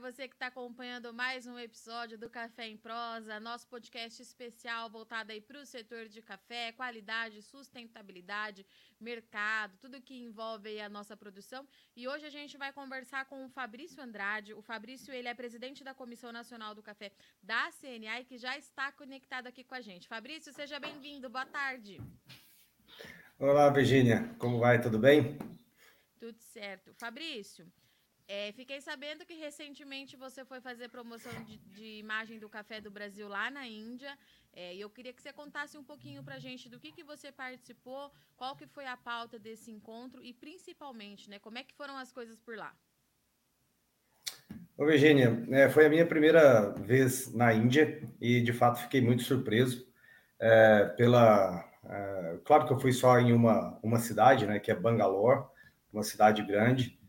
você que está acompanhando mais um episódio do Café em Prosa, nosso podcast especial voltado aí para o setor de café, qualidade, sustentabilidade, mercado, tudo que envolve a nossa produção. E hoje a gente vai conversar com o Fabrício Andrade. O Fabrício, ele é presidente da Comissão Nacional do Café da CNA e que já está conectado aqui com a gente. Fabrício, seja bem-vindo. Boa tarde. Olá, Virginia. Como vai? Tudo bem? Tudo certo. Fabrício, é, fiquei sabendo que recentemente você foi fazer promoção de, de imagem do Café do Brasil lá na Índia. É, e eu queria que você contasse um pouquinho para a gente do que, que você participou, qual que foi a pauta desse encontro e principalmente, né, como é que foram as coisas por lá. Ô, Virginia, é, foi a minha primeira vez na Índia e de fato fiquei muito surpreso é, pela. É, claro que eu fui só em uma, uma cidade, né, que é Bangalore, uma cidade grande,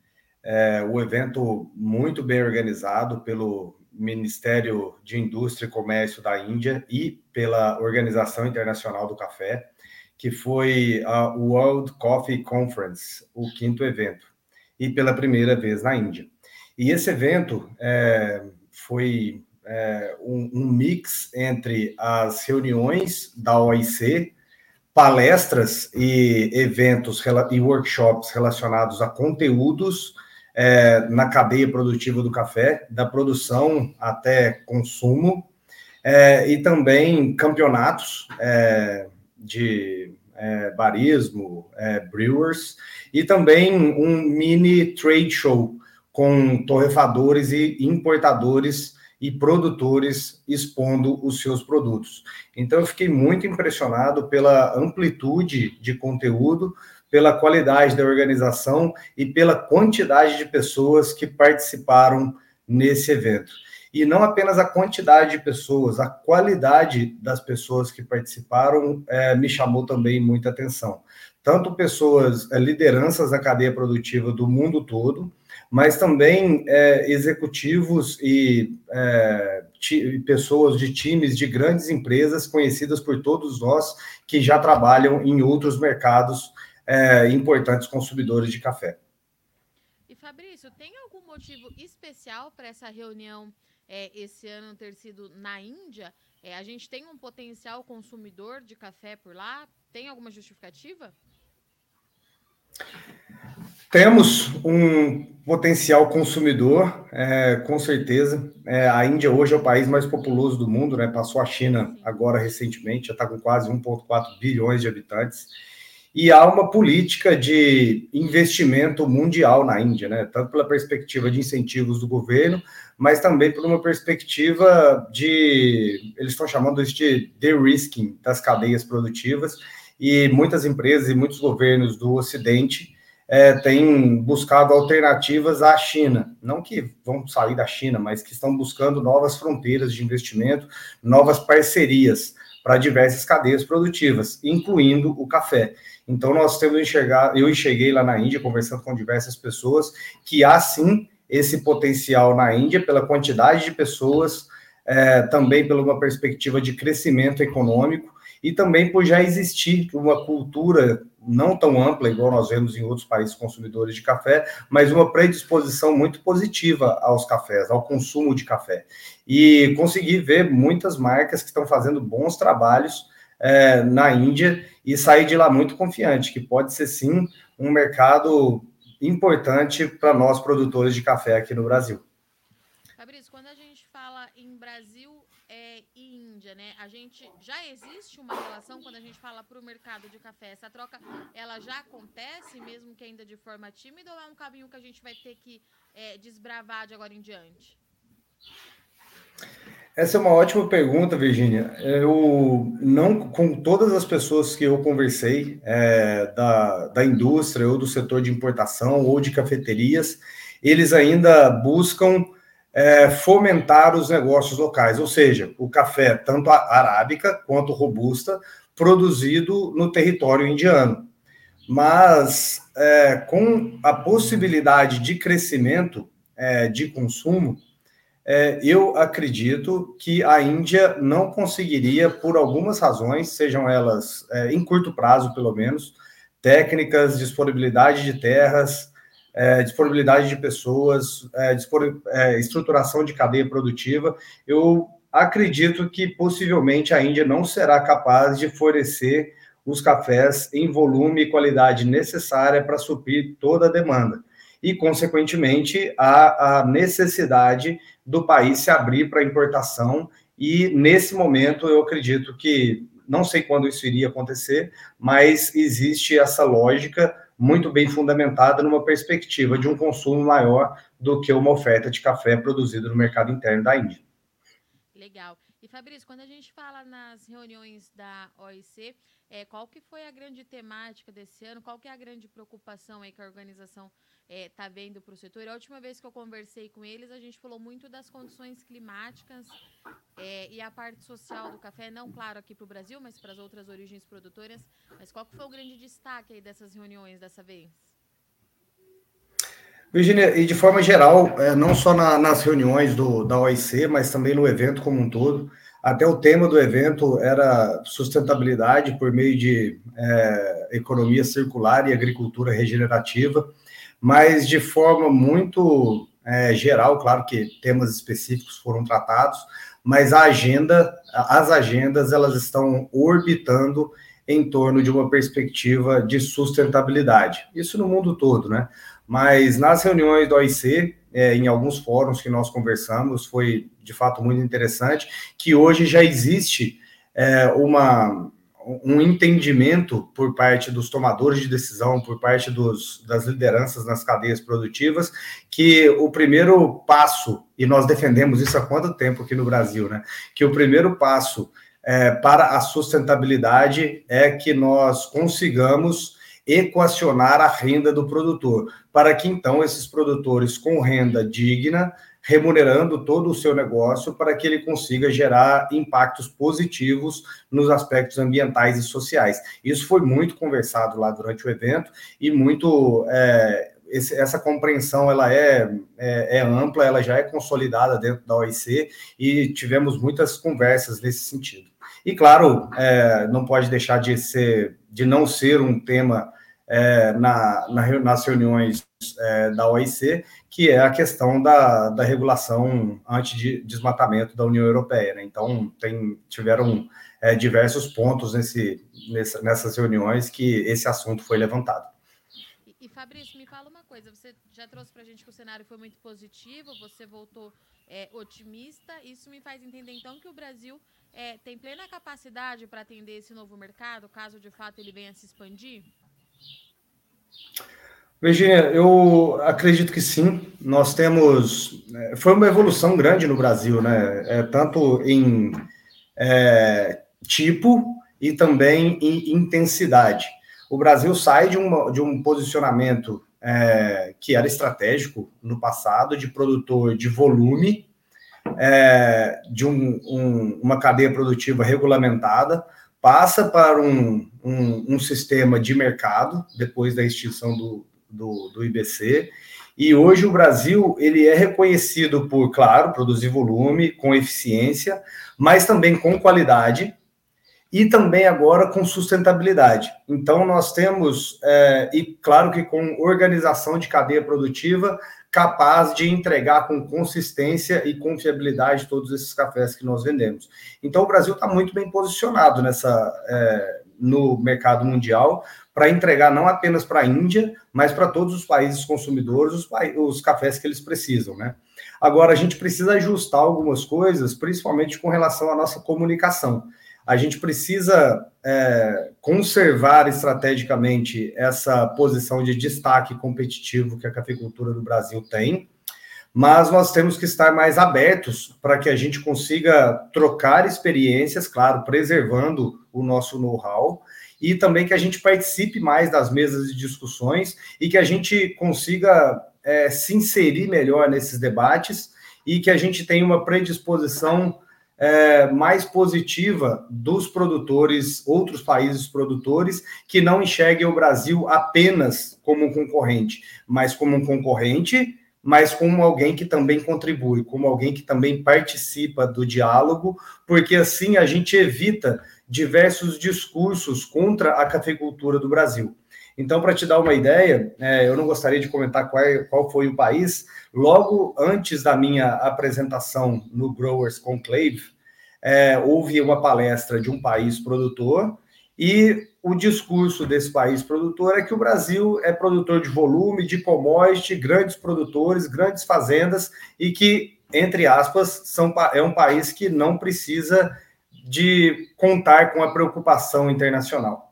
é, o evento muito bem organizado pelo Ministério de Indústria e Comércio da Índia e pela Organização Internacional do Café, que foi a World Coffee Conference, o quinto evento, e pela primeira vez na Índia. E esse evento é, foi é, um, um mix entre as reuniões da OIC, palestras e eventos e workshops relacionados a conteúdos é, na cadeia produtiva do café, da produção até consumo, é, e também campeonatos é, de é, barismo, é, brewers, e também um mini trade show com torrefadores e importadores e produtores expondo os seus produtos. Então, eu fiquei muito impressionado pela amplitude de conteúdo, pela qualidade da organização e pela quantidade de pessoas que participaram nesse evento. E não apenas a quantidade de pessoas, a qualidade das pessoas que participaram é, me chamou também muita atenção. Tanto pessoas, é, lideranças da cadeia produtiva do mundo todo, mas também é, executivos e é, pessoas de times de grandes empresas conhecidas por todos nós que já trabalham em outros mercados é, importantes consumidores de café. E Fabrício, tem algum motivo especial para essa reunião é, esse ano ter sido na Índia? É, a gente tem um potencial consumidor de café por lá? Tem alguma justificativa? Temos um potencial consumidor, é, com certeza. É, a Índia hoje é o país mais populoso do mundo, né? Passou a China agora recentemente, já está com quase 1,4 bilhões de habitantes e há uma política de investimento mundial na Índia, né? tanto pela perspectiva de incentivos do governo, mas também por uma perspectiva de, eles estão chamando isso de de-risking das cadeias produtivas, e muitas empresas e muitos governos do Ocidente é, têm buscado alternativas à China, não que vão sair da China, mas que estão buscando novas fronteiras de investimento, novas parcerias para diversas cadeias produtivas, incluindo o café. Então, nós temos enxergar, eu enxerguei lá na Índia, conversando com diversas pessoas, que há sim esse potencial na Índia, pela quantidade de pessoas, é, também pela uma perspectiva de crescimento econômico, e também por já existir uma cultura não tão ampla, igual nós vemos em outros países consumidores de café, mas uma predisposição muito positiva aos cafés, ao consumo de café. E consegui ver muitas marcas que estão fazendo bons trabalhos é, na Índia e sair de lá muito confiante, que pode ser sim um mercado importante para nós produtores de café aqui no Brasil. Fabrício, quando a gente fala em Brasil é, e Índia, né? A gente já existe uma relação quando a gente fala para o mercado de café. Essa troca ela já acontece, mesmo que ainda de forma tímida, ou é um caminho que a gente vai ter que é, desbravar de agora em diante? Essa é uma ótima pergunta, Virginia. Eu não, com todas as pessoas que eu conversei é, da, da indústria ou do setor de importação ou de cafeterias, eles ainda buscam é, fomentar os negócios locais, ou seja, o café tanto arábica quanto robusta produzido no território indiano. Mas é, com a possibilidade de crescimento é, de consumo, é, eu acredito que a Índia não conseguiria, por algumas razões, sejam elas é, em curto prazo, pelo menos, técnicas, disponibilidade de terras, é, disponibilidade de pessoas, é, dispor, é, estruturação de cadeia produtiva, eu acredito que possivelmente a Índia não será capaz de fornecer os cafés em volume e qualidade necessária para suprir toda a demanda. E, consequentemente, a, a necessidade do país se abrir para importação. E, nesse momento, eu acredito que, não sei quando isso iria acontecer, mas existe essa lógica muito bem fundamentada numa perspectiva de um consumo maior do que uma oferta de café produzido no mercado interno da Índia. Legal. E Fabrício, quando a gente fala nas reuniões da OIC, é, qual que foi a grande temática desse ano? Qual que é a grande preocupação aí que a organização está é, vendo para o setor? A última vez que eu conversei com eles, a gente falou muito das condições climáticas é, e a parte social do café, não claro aqui para o Brasil, mas para as outras origens produtoras. Mas qual que foi o grande destaque aí dessas reuniões dessa vez? Virginia, e de forma geral, é, não só na, nas reuniões do, da OIC, mas também no evento como um todo, até o tema do evento era sustentabilidade por meio de é, economia circular e agricultura regenerativa, mas de forma muito é, geral, claro que temas específicos foram tratados, mas a agenda, as agendas, elas estão orbitando em torno de uma perspectiva de sustentabilidade. Isso no mundo todo, né? Mas nas reuniões do OIC, é, em alguns fóruns que nós conversamos, foi de fato muito interessante, que hoje já existe é, uma, um entendimento por parte dos tomadores de decisão, por parte dos, das lideranças nas cadeias produtivas, que o primeiro passo, e nós defendemos isso há quanto tempo aqui no Brasil, né? Que o primeiro passo é, para a sustentabilidade é que nós consigamos equacionar a renda do produtor, para que então esses produtores com renda digna, remunerando todo o seu negócio, para que ele consiga gerar impactos positivos nos aspectos ambientais e sociais. Isso foi muito conversado lá durante o evento e muito é, essa compreensão ela é, é, é, ampla, ela já é consolidada dentro da OIC e tivemos muitas conversas nesse sentido. E claro, é, não pode deixar de ser, de não ser um tema é, na, na, nas reuniões é, da OIC, que é a questão da, da regulação anti-desmatamento da União Europeia. Né? Então, tem, tiveram é, diversos pontos nesse, nessa, nessas reuniões que esse assunto foi levantado. E, Fabrício, me fala uma coisa, você já trouxe para a gente que o cenário foi muito positivo, você voltou é, otimista, isso me faz entender então que o Brasil é, tem plena capacidade para atender esse novo mercado, caso de fato ele venha a se expandir? Virginia, eu acredito que sim. Nós temos. É, foi uma evolução grande no Brasil, né? É, tanto em é, tipo e também em intensidade. O Brasil sai de, uma, de um posicionamento é, que era estratégico no passado, de produtor de volume, é, de um, um, uma cadeia produtiva regulamentada, passa para um, um, sistema de mercado, depois da extinção do, do, do, IBC, e hoje o Brasil ele é reconhecido por, claro, produzir volume, com eficiência, mas também com qualidade, e também agora com sustentabilidade. Então, nós temos, é, e claro que com organização de cadeia produtiva, capaz de entregar com consistência e confiabilidade todos esses cafés que nós vendemos. Então, o Brasil está muito bem posicionado nessa é, no mercado mundial para entregar não apenas para a Índia, mas para todos os países consumidores os, os cafés que eles precisam, né? Agora, a gente precisa ajustar algumas coisas, principalmente com relação à nossa comunicação a gente precisa é, conservar estrategicamente essa posição de destaque competitivo que a cafeicultura do Brasil tem, mas nós temos que estar mais abertos para que a gente consiga trocar experiências, claro, preservando o nosso know-how, e também que a gente participe mais das mesas de discussões e que a gente consiga é, se inserir melhor nesses debates e que a gente tenha uma predisposição é, mais positiva dos produtores, outros países produtores, que não enxerguem o Brasil apenas como um concorrente, mas como um concorrente, mas como alguém que também contribui, como alguém que também participa do diálogo, porque assim a gente evita diversos discursos contra a cafeicultura do Brasil. Então, para te dar uma ideia, é, eu não gostaria de comentar qual, qual foi o país. Logo antes da minha apresentação no Growers Conclave, é, houve uma palestra de um país produtor e o discurso desse país produtor é que o Brasil é produtor de volume, de commodity, grandes produtores, grandes fazendas e que, entre aspas, são, é um país que não precisa de contar com a preocupação internacional.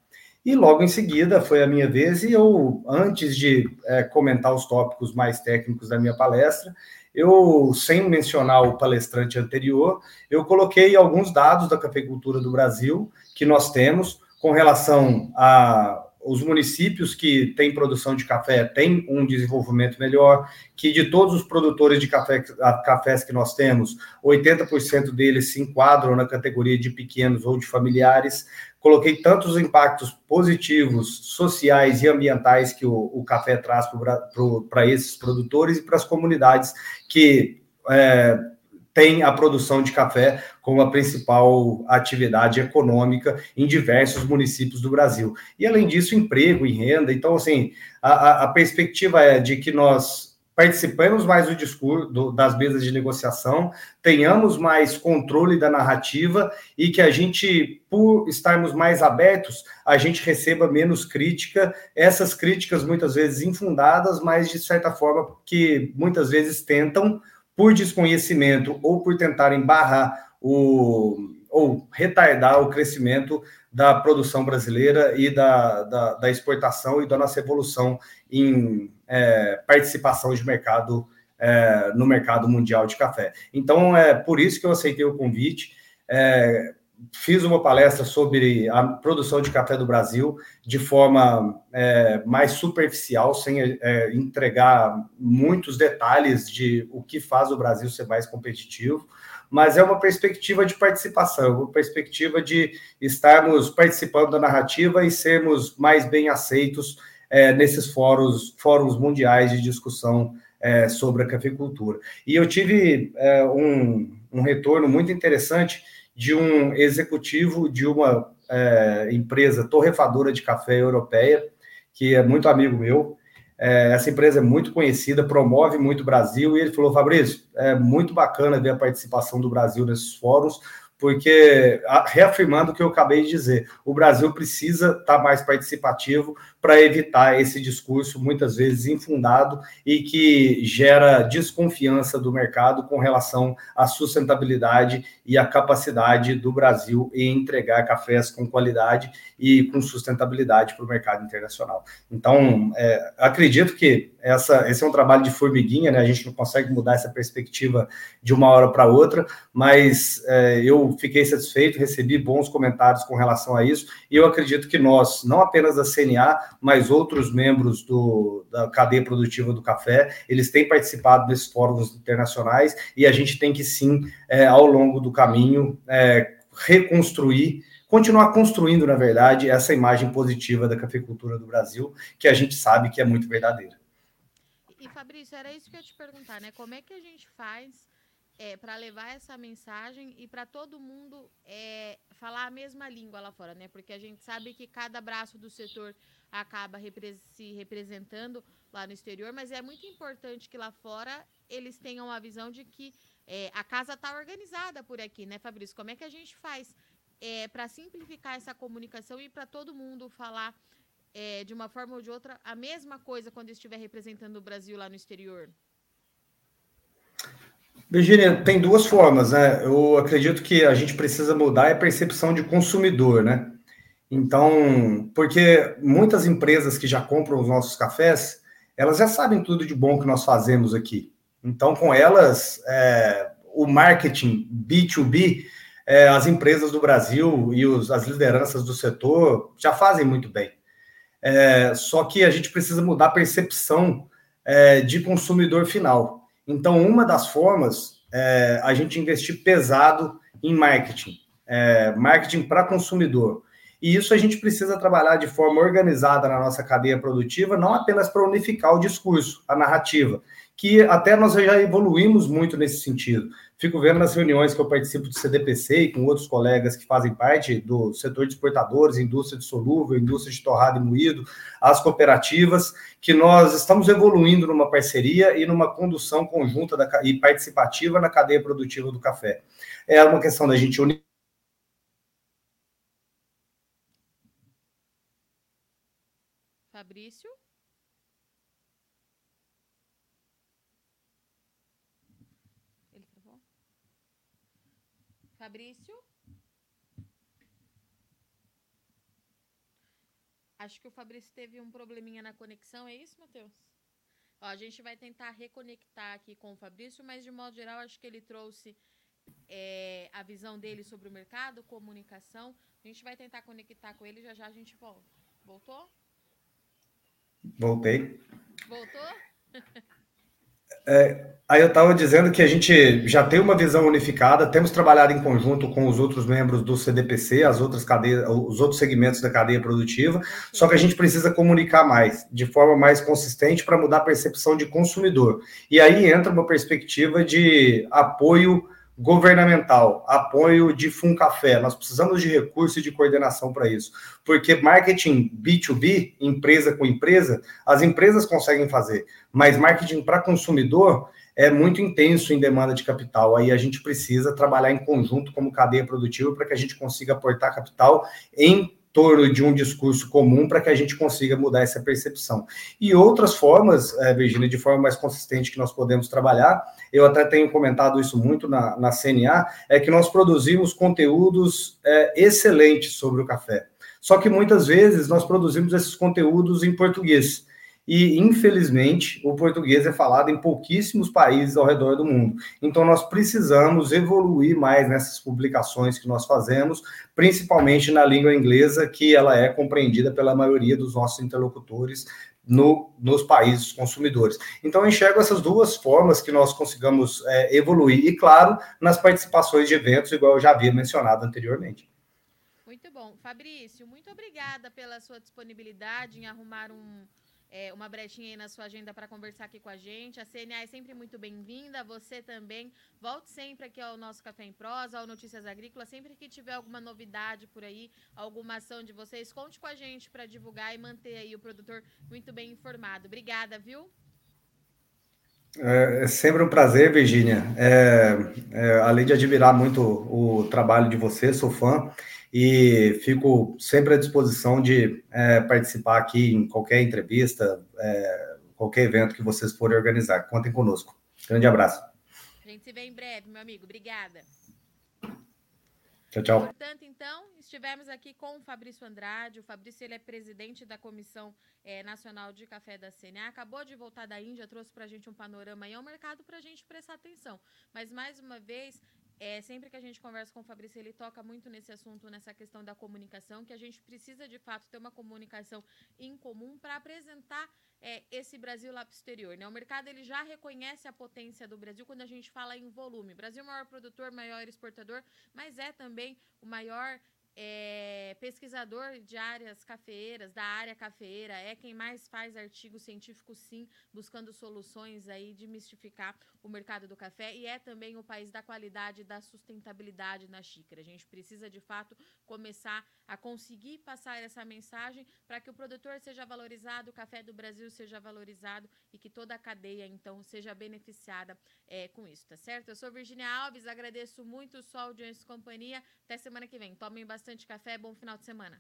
E logo em seguida foi a minha vez, e eu, antes de é, comentar os tópicos mais técnicos da minha palestra, eu, sem mencionar o palestrante anterior, eu coloquei alguns dados da cafeicultura do Brasil que nós temos com relação a os municípios que têm produção de café têm um desenvolvimento melhor, que de todos os produtores de café, cafés que nós temos, 80% deles se enquadram na categoria de pequenos ou de familiares. Coloquei tantos impactos positivos, sociais e ambientais que o, o café traz para esses produtores e para as comunidades que é, tem a produção de café como a principal atividade econômica em diversos municípios do Brasil. E, além disso, emprego e renda. Então, assim, a, a perspectiva é de que nós participemos mais do discurso do, das mesas de negociação, tenhamos mais controle da narrativa e que a gente, por estarmos mais abertos, a gente receba menos crítica, essas críticas muitas vezes infundadas, mas de certa forma que muitas vezes tentam por desconhecimento ou por tentarem barrar o, ou retardar o crescimento da produção brasileira e da, da, da exportação e da nossa evolução em é, participação de mercado é, no mercado mundial de café. Então, é por isso que eu aceitei o convite. É, fiz uma palestra sobre a produção de café do Brasil de forma é, mais superficial, sem é, entregar muitos detalhes de o que faz o Brasil ser mais competitivo, mas é uma perspectiva de participação, uma perspectiva de estarmos participando da narrativa e sermos mais bem aceitos é, nesses fóruns, fóruns mundiais de discussão é, sobre a cafeicultura. E eu tive é, um, um retorno muito interessante de um executivo de uma é, empresa torrefadora de café europeia, que é muito amigo meu. É, essa empresa é muito conhecida, promove muito o Brasil, e ele falou: Fabrício, é muito bacana ver a participação do Brasil nesses fóruns, porque, reafirmando o que eu acabei de dizer, o Brasil precisa estar tá mais participativo para evitar esse discurso, muitas vezes infundado, e que gera desconfiança do mercado com relação à sustentabilidade e à capacidade do Brasil em entregar cafés com qualidade e com sustentabilidade para o mercado internacional. Então, é, acredito que essa, esse é um trabalho de formiguinha, né? A gente não consegue mudar essa perspectiva de uma hora para outra, mas é, eu fiquei satisfeito, recebi bons comentários com relação a isso, e eu acredito que nós, não apenas a CNA, mas outros membros do, da cadeia produtiva do café, eles têm participado desses fóruns internacionais, e a gente tem que sim, é, ao longo do caminho, é, reconstruir continuar construindo, na verdade, essa imagem positiva da cafeicultura do Brasil, que a gente sabe que é muito verdadeira. E, Fabrício, era isso que eu ia te perguntar, né? Como é que a gente faz é, para levar essa mensagem e para todo mundo é, falar a mesma língua lá fora, né? Porque a gente sabe que cada braço do setor acaba repre se representando lá no exterior, mas é muito importante que lá fora eles tenham a visão de que é, a casa está organizada por aqui, né, Fabrício? Como é que a gente faz é, para simplificar essa comunicação e para todo mundo falar é, de uma forma ou de outra a mesma coisa quando estiver representando o Brasil lá no exterior? Virginia, tem duas formas, né? Eu acredito que a gente precisa mudar a percepção de consumidor, né? Então, porque muitas empresas que já compram os nossos cafés, elas já sabem tudo de bom que nós fazemos aqui. Então, com elas, é, o marketing B2B, é, as empresas do Brasil e os, as lideranças do setor já fazem muito bem. É, só que a gente precisa mudar a percepção é, de consumidor final. Então, uma das formas é a gente investir pesado em marketing, é, marketing para consumidor. E isso a gente precisa trabalhar de forma organizada na nossa cadeia produtiva, não apenas para unificar o discurso, a narrativa, que até nós já evoluímos muito nesse sentido. Fico vendo nas reuniões que eu participo do CDPC e com outros colegas que fazem parte do setor de exportadores, indústria de solúvel, indústria de torrado e moído, as cooperativas, que nós estamos evoluindo numa parceria e numa condução conjunta da, e participativa na cadeia produtiva do café. É uma questão da gente unir Fabrício? Ele travou? Fabrício? Acho que o Fabrício teve um probleminha na conexão, é isso, Matheus? Ó, a gente vai tentar reconectar aqui com o Fabrício, mas de modo geral, acho que ele trouxe é, a visão dele sobre o mercado, comunicação. A gente vai tentar conectar com ele, já já a gente volta. Voltou? Voltei. Voltou? É, aí eu estava dizendo que a gente já tem uma visão unificada, temos trabalhado em conjunto com os outros membros do CDPC, as outras cadeias, os outros segmentos da cadeia produtiva, só que a gente precisa comunicar mais, de forma mais consistente, para mudar a percepção de consumidor. E aí entra uma perspectiva de apoio governamental, apoio de Funcafé. Nós precisamos de recurso e de coordenação para isso, porque marketing B2B, empresa com empresa, as empresas conseguem fazer, mas marketing para consumidor é muito intenso em demanda de capital. Aí a gente precisa trabalhar em conjunto como cadeia produtiva para que a gente consiga aportar capital em torno de um discurso comum para que a gente consiga mudar essa percepção. E outras formas, é, Virginia, de forma mais consistente que nós podemos trabalhar, eu até tenho comentado isso muito na, na CNA, é que nós produzimos conteúdos é, excelentes sobre o café. Só que muitas vezes nós produzimos esses conteúdos em português e, infelizmente, o português é falado em pouquíssimos países ao redor do mundo. Então, nós precisamos evoluir mais nessas publicações que nós fazemos, principalmente na língua inglesa, que ela é compreendida pela maioria dos nossos interlocutores no, nos países consumidores. Então, eu enxergo essas duas formas que nós consigamos é, evoluir, e, claro, nas participações de eventos, igual eu já havia mencionado anteriormente. Muito bom. Fabrício, muito obrigada pela sua disponibilidade em arrumar um é, uma brechinha aí na sua agenda para conversar aqui com a gente. A CNA é sempre muito bem-vinda, você também. Volte sempre aqui ao nosso Café em Prosa, ao Notícias Agrícolas. Sempre que tiver alguma novidade por aí, alguma ação de vocês, conte com a gente para divulgar e manter aí o produtor muito bem informado. Obrigada, viu? É, é sempre um prazer, Virginia. É, é, além de admirar muito o trabalho de você, sou fã e fico sempre à disposição de é, participar aqui em qualquer entrevista, é, qualquer evento que vocês forem organizar. Contem conosco. Grande abraço. A gente se vê em breve, meu amigo. Obrigada. Tchau, tchau. Portanto, então, estivemos aqui com o Fabrício Andrade. O Fabrício ele é presidente da Comissão é, Nacional de Café da CNA. Acabou de voltar da Índia, trouxe para a gente um panorama e é um mercado para a gente prestar atenção. Mas, mais uma vez, é, sempre que a gente conversa com o Fabrício, ele toca muito nesse assunto, nessa questão da comunicação, que a gente precisa de fato ter uma comunicação em comum para apresentar é, esse Brasil lá para o exterior. Né? O mercado ele já reconhece a potência do Brasil quando a gente fala em volume. O Brasil é o maior produtor, maior exportador, mas é também o maior é pesquisador de áreas cafeeiras, da área cafeeira, é quem mais faz artigos científicos, sim, buscando soluções aí de mistificar o mercado do café e é também o país da qualidade e da sustentabilidade na xícara. A gente precisa, de fato, começar a conseguir passar essa mensagem para que o produtor seja valorizado, o café do Brasil seja valorizado e que toda a cadeia, então, seja beneficiada é, com isso, tá certo? Eu sou Virginia Alves, agradeço muito sua audiência e companhia. Até semana que vem. Tomem bastante bastante café. Bom final de semana.